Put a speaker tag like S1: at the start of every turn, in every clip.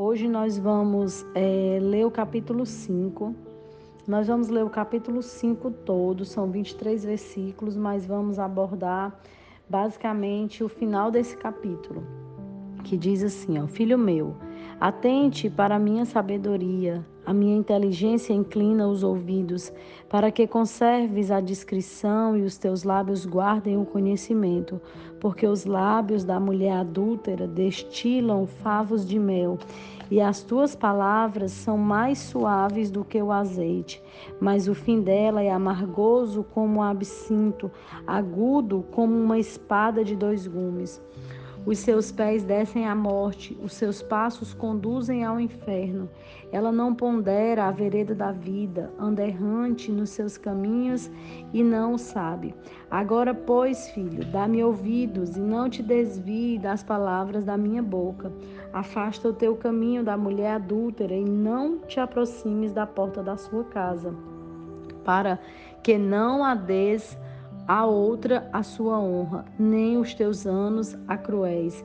S1: Hoje nós vamos é, ler o capítulo 5. Nós vamos ler o capítulo 5 todo, são 23 versículos, mas vamos abordar basicamente o final desse capítulo, que diz assim: ó, Filho meu, atente para a minha sabedoria, a minha inteligência inclina os ouvidos, para que conserves a discrição e os teus lábios guardem o conhecimento, porque os lábios da mulher adúltera destilam favos de mel, e as tuas palavras são mais suaves do que o azeite, mas o fim dela é amargoso como o absinto, agudo como uma espada de dois gumes. Os seus pés descem à morte, os seus passos conduzem ao inferno. Ela não pondera a vereda da vida, anda errante nos seus caminhos e não o sabe. Agora, pois, filho, dá-me ouvidos e não te desvie das palavras da minha boca. Afasta o teu caminho da mulher adúltera e não te aproximes da porta da sua casa, para que não a des a outra a sua honra, nem os teus anos a cruéis,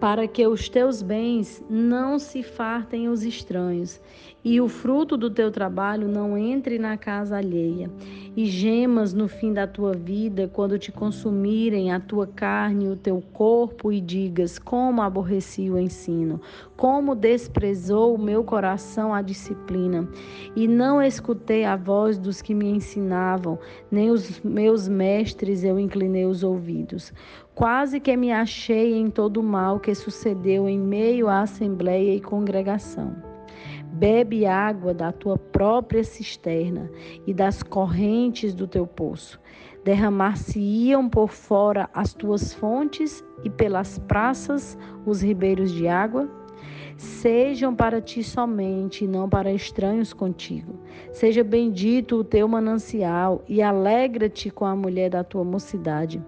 S1: para que os teus bens não se fartem os estranhos, e o fruto do teu trabalho não entre na casa alheia, e gemas no fim da tua vida, quando te consumirem a tua carne e o teu corpo, e digas: Como aborreci o ensino, como desprezou o meu coração a disciplina, e não escutei a voz dos que me ensinavam, nem os meus mestres eu inclinei os ouvidos. Quase que me achei em todo o mal que sucedeu em meio à assembleia e congregação. Bebe água da tua própria cisterna e das correntes do teu poço. Derramar-se-iam por fora as tuas fontes e pelas praças os ribeiros de água? Sejam para ti somente, e não para estranhos contigo. Seja bendito o teu manancial e alegra-te com a mulher da tua mocidade.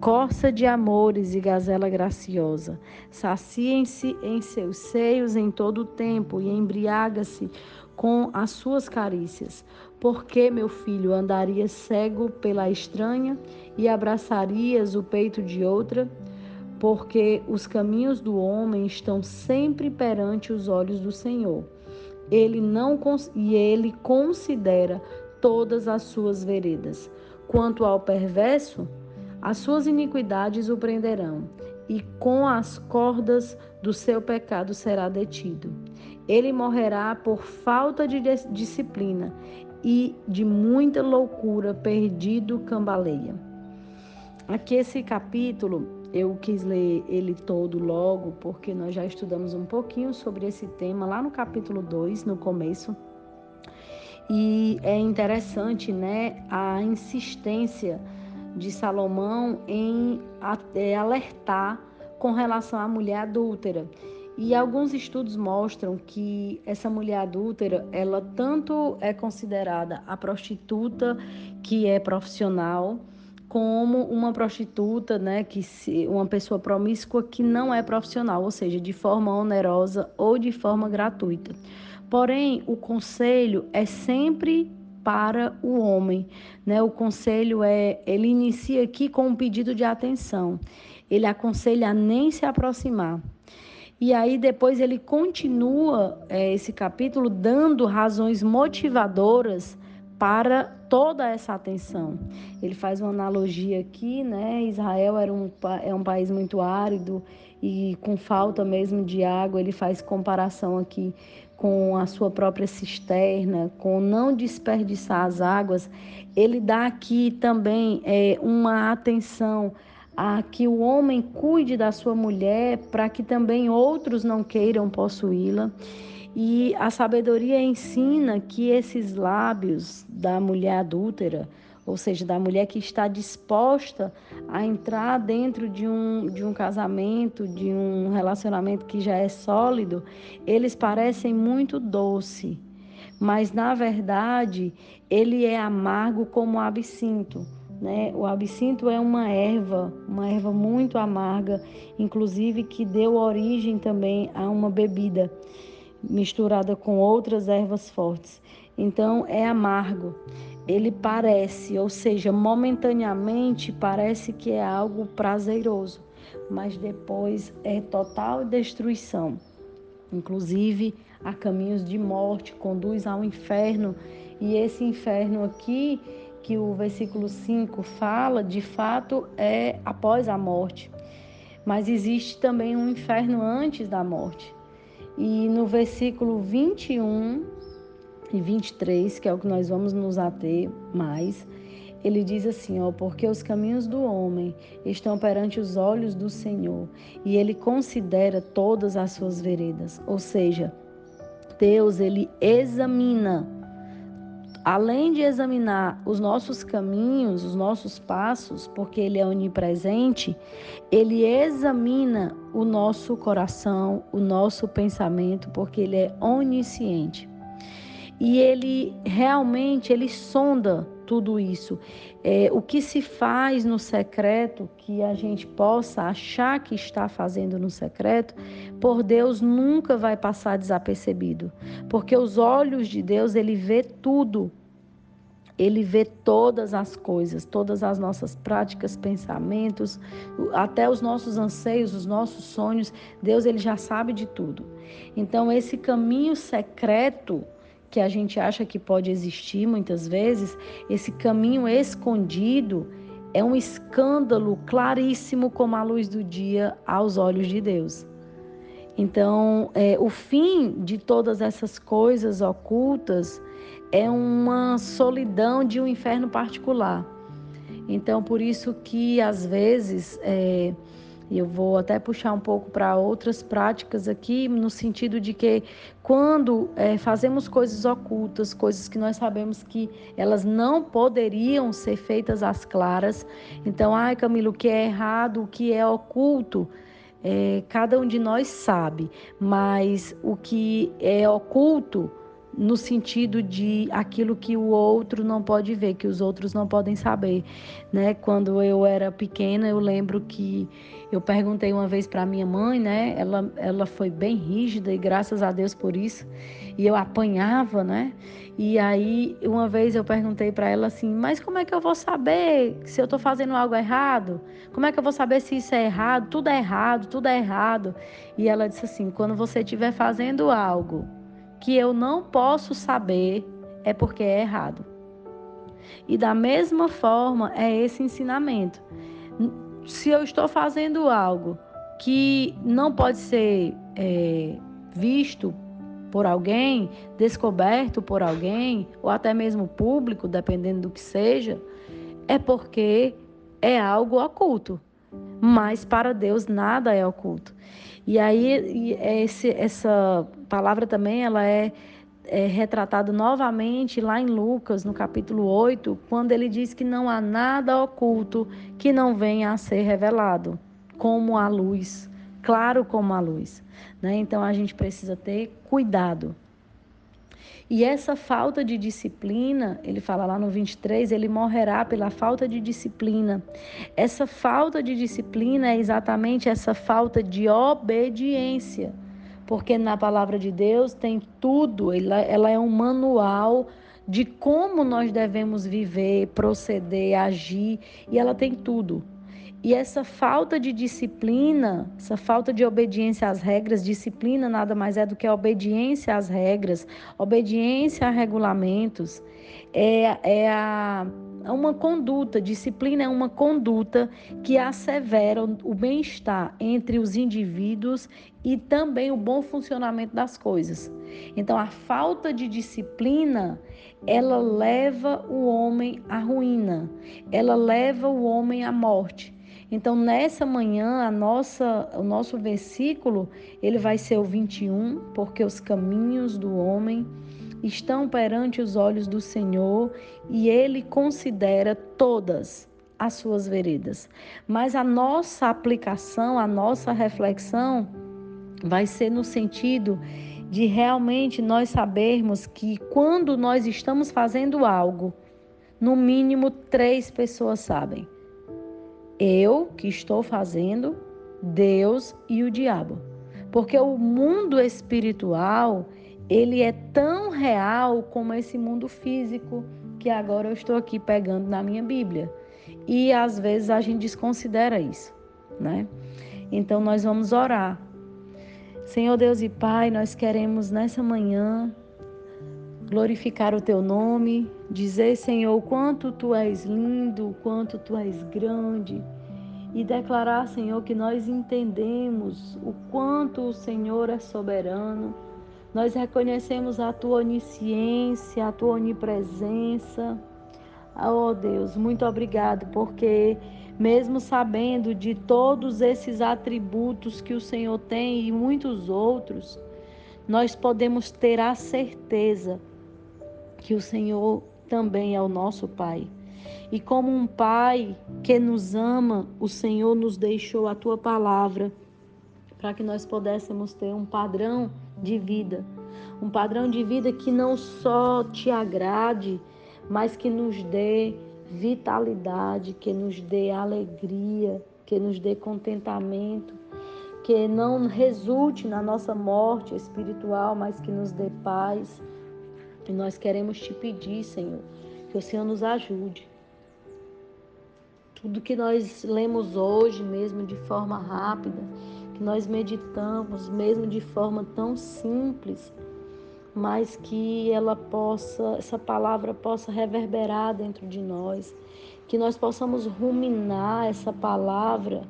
S1: Corça de amores e gazela graciosa, saciem-se em seus seios em todo o tempo e embriaga-se com as suas carícias. Porque, meu filho, andarias cego pela estranha e abraçarias o peito de outra? Porque os caminhos do homem estão sempre perante os olhos do Senhor. Ele não e ele considera todas as suas veredas. Quanto ao perverso, as suas iniquidades o prenderão, e com as cordas do seu pecado será detido. Ele morrerá por falta de disciplina e de muita loucura, perdido cambaleia. Aqui esse capítulo, eu quis ler ele todo logo, porque nós já estudamos um pouquinho sobre esse tema lá no capítulo 2, no começo. E é interessante, né, a insistência de Salomão em é, alertar com relação à mulher adúltera. E alguns estudos mostram que essa mulher adúltera, ela tanto é considerada a prostituta que é profissional, como uma prostituta, né, que se, uma pessoa promíscua que não é profissional, ou seja, de forma onerosa ou de forma gratuita. Porém, o conselho é sempre para o homem. Né? O conselho é, ele inicia aqui com um pedido de atenção. Ele aconselha a nem se aproximar. E aí depois ele continua é, esse capítulo dando razões motivadoras para toda essa atenção. Ele faz uma analogia aqui, né? Israel era um, é um país muito árido e com falta mesmo de água. Ele faz comparação aqui com a sua própria cisterna, com não desperdiçar as águas, ele dá aqui também é, uma atenção a que o homem cuide da sua mulher para que também outros não queiram possuí-la. E a sabedoria ensina que esses lábios da mulher adúltera, ou seja, da mulher que está disposta a entrar dentro de um, de um casamento, de um relacionamento que já é sólido, eles parecem muito doce, mas na verdade ele é amargo como o absinto. Né? O absinto é uma erva, uma erva muito amarga, inclusive que deu origem também a uma bebida misturada com outras ervas fortes. Então é amargo ele parece, ou seja, momentaneamente parece que é algo prazeroso, mas depois é total destruição. inclusive a caminhos de morte, conduz ao inferno. E esse inferno aqui, que o versículo 5 fala, de fato é após a morte. Mas existe também um inferno antes da morte. E no versículo 21 e 23, que é o que nós vamos nos ater mais, ele diz assim, ó, porque os caminhos do homem estão perante os olhos do Senhor, e ele considera todas as suas veredas. Ou seja, Deus, ele examina além de examinar os nossos caminhos, os nossos passos, porque Ele é onipresente, Ele examina o nosso coração, o nosso pensamento, porque Ele é onisciente. E Ele realmente, Ele sonda tudo isso. É, o que se faz no secreto, que a gente possa achar que está fazendo no secreto, por Deus nunca vai passar desapercebido, porque os olhos de Deus, ele vê tudo. Ele vê todas as coisas, todas as nossas práticas, pensamentos, até os nossos anseios, os nossos sonhos. Deus ele já sabe de tudo. Então esse caminho secreto que a gente acha que pode existir muitas vezes, esse caminho escondido é um escândalo claríssimo como a luz do dia aos olhos de Deus. Então, é, o fim de todas essas coisas ocultas é uma solidão de um inferno particular. Então, por isso que às vezes é, e eu vou até puxar um pouco para outras práticas aqui, no sentido de que quando é, fazemos coisas ocultas, coisas que nós sabemos que elas não poderiam ser feitas às claras, então, ai Camilo, o que é errado, o que é oculto, é, cada um de nós sabe, mas o que é oculto, no sentido de aquilo que o outro não pode ver, que os outros não podem saber, né? Quando eu era pequena, eu lembro que eu perguntei uma vez para minha mãe, né? Ela ela foi bem rígida e graças a Deus por isso. E eu apanhava, né? E aí uma vez eu perguntei para ela assim: "Mas como é que eu vou saber se eu estou fazendo algo errado? Como é que eu vou saber se isso é errado? Tudo é errado, tudo é errado". E ela disse assim: "Quando você estiver fazendo algo que eu não posso saber é porque é errado. E da mesma forma é esse ensinamento. Se eu estou fazendo algo que não pode ser é, visto por alguém, descoberto por alguém, ou até mesmo público, dependendo do que seja, é porque é algo oculto. Mas para Deus nada é oculto. E aí esse, essa palavra também ela é, é retratada novamente lá em Lucas, no capítulo 8, quando ele diz que não há nada oculto que não venha a ser revelado, como a luz, claro como a luz. Né? Então a gente precisa ter cuidado. E essa falta de disciplina, ele fala lá no 23, ele morrerá pela falta de disciplina. Essa falta de disciplina é exatamente essa falta de obediência. Porque na palavra de Deus tem tudo, ela, é um manual de como nós devemos viver, proceder, agir, e ela tem tudo. E essa falta de disciplina, essa falta de obediência às regras, disciplina nada mais é do que a obediência às regras, obediência a regulamentos, é, é a, uma conduta, disciplina é uma conduta que assevera o bem-estar entre os indivíduos e também o bom funcionamento das coisas. Então, a falta de disciplina, ela leva o homem à ruína, ela leva o homem à morte. Então, nessa manhã, nossa, o nosso versículo, ele vai ser o 21, porque os caminhos do homem estão perante os olhos do Senhor e ele considera todas as suas veredas. Mas a nossa aplicação, a nossa reflexão vai ser no sentido de realmente nós sabermos que quando nós estamos fazendo algo, no mínimo três pessoas sabem eu que estou fazendo, Deus e o diabo. Porque o mundo espiritual, ele é tão real como esse mundo físico que agora eu estou aqui pegando na minha Bíblia. E às vezes a gente desconsidera isso, né? Então nós vamos orar. Senhor Deus e Pai, nós queremos nessa manhã glorificar o teu nome, dizer, Senhor, quanto tu és lindo, quanto tu és grande, e declarar, Senhor, que nós entendemos o quanto o Senhor é soberano. Nós reconhecemos a tua onisciência, a tua onipresença. Oh Deus, muito obrigado, porque mesmo sabendo de todos esses atributos que o Senhor tem e muitos outros, nós podemos ter a certeza que o Senhor também é o nosso Pai. E como um Pai que nos ama, o Senhor nos deixou a tua palavra para que nós pudéssemos ter um padrão de vida. Um padrão de vida que não só te agrade, mas que nos dê vitalidade, que nos dê alegria, que nos dê contentamento, que não resulte na nossa morte espiritual, mas que nos dê paz e nós queremos te pedir, Senhor, que o Senhor nos ajude. Tudo que nós lemos hoje, mesmo de forma rápida, que nós meditamos, mesmo de forma tão simples, mas que ela possa, essa palavra possa reverberar dentro de nós, que nós possamos ruminar essa palavra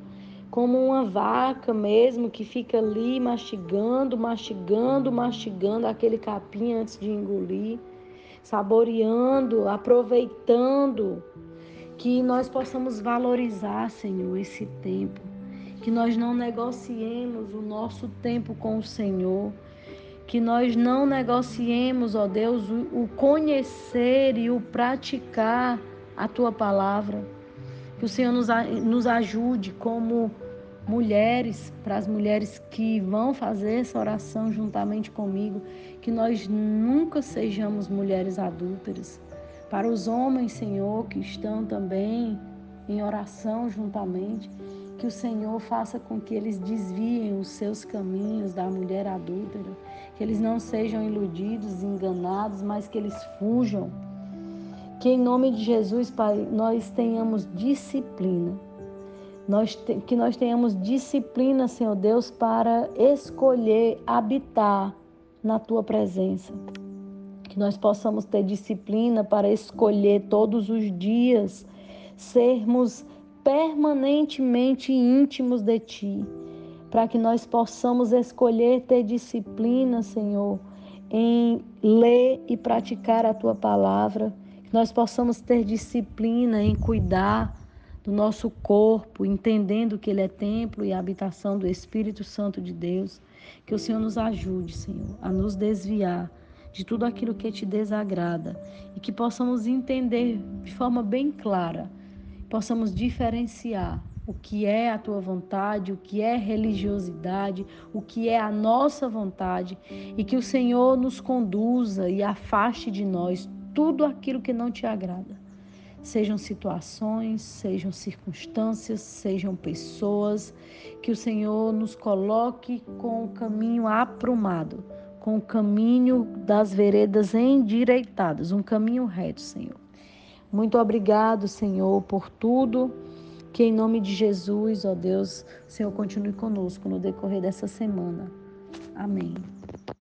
S1: como uma vaca mesmo que fica ali mastigando, mastigando, mastigando aquele capim antes de engolir, saboreando, aproveitando, que nós possamos valorizar, Senhor, esse tempo, que nós não negociemos o nosso tempo com o Senhor, que nós não negociemos, ó Deus, o conhecer e o praticar a tua palavra. Que o Senhor nos, nos ajude como mulheres, para as mulheres que vão fazer essa oração juntamente comigo, que nós nunca sejamos mulheres adúlteras. Para os homens, Senhor, que estão também em oração juntamente, que o Senhor faça com que eles desviem os seus caminhos da mulher adúltera, que eles não sejam iludidos, enganados, mas que eles fujam que em nome de Jesus, Pai, nós tenhamos disciplina. Nós, que nós tenhamos disciplina, Senhor Deus, para escolher habitar na tua presença. Que nós possamos ter disciplina para escolher todos os dias sermos permanentemente íntimos de ti, para que nós possamos escolher ter disciplina, Senhor, em ler e praticar a tua palavra nós possamos ter disciplina em cuidar do nosso corpo, entendendo que ele é templo e habitação do Espírito Santo de Deus. Que o Senhor nos ajude, Senhor, a nos desviar de tudo aquilo que te desagrada e que possamos entender de forma bem clara, possamos diferenciar o que é a tua vontade, o que é religiosidade, o que é a nossa vontade e que o Senhor nos conduza e afaste de nós tudo aquilo que não te agrada. Sejam situações, sejam circunstâncias, sejam pessoas, que o Senhor nos coloque com o caminho aprumado, com o caminho das veredas endireitadas, um caminho reto, Senhor. Muito obrigado, Senhor, por tudo. Que em nome de Jesus, ó Deus, Senhor continue conosco no decorrer dessa semana. Amém.